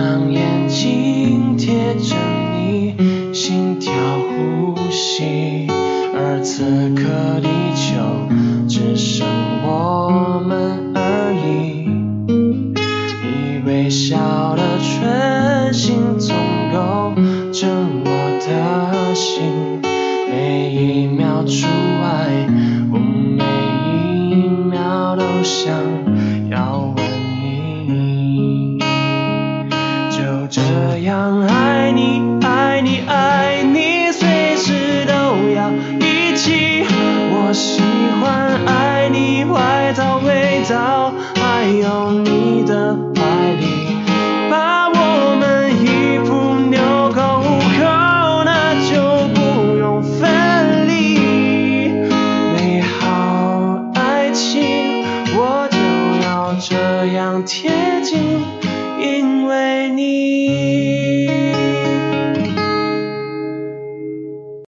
让眼睛贴着你，心跳呼吸，而此刻地球只剩我们而已。你微笑的唇形总勾着我的心，每一秒之外，我每一秒都想。样爱你，爱你，爱你，随时都要一起。我喜欢爱你外套味道，还有你的怀里，把我们衣服纽扣捂扣，那就不用分离。美好爱情，我就要这样贴近。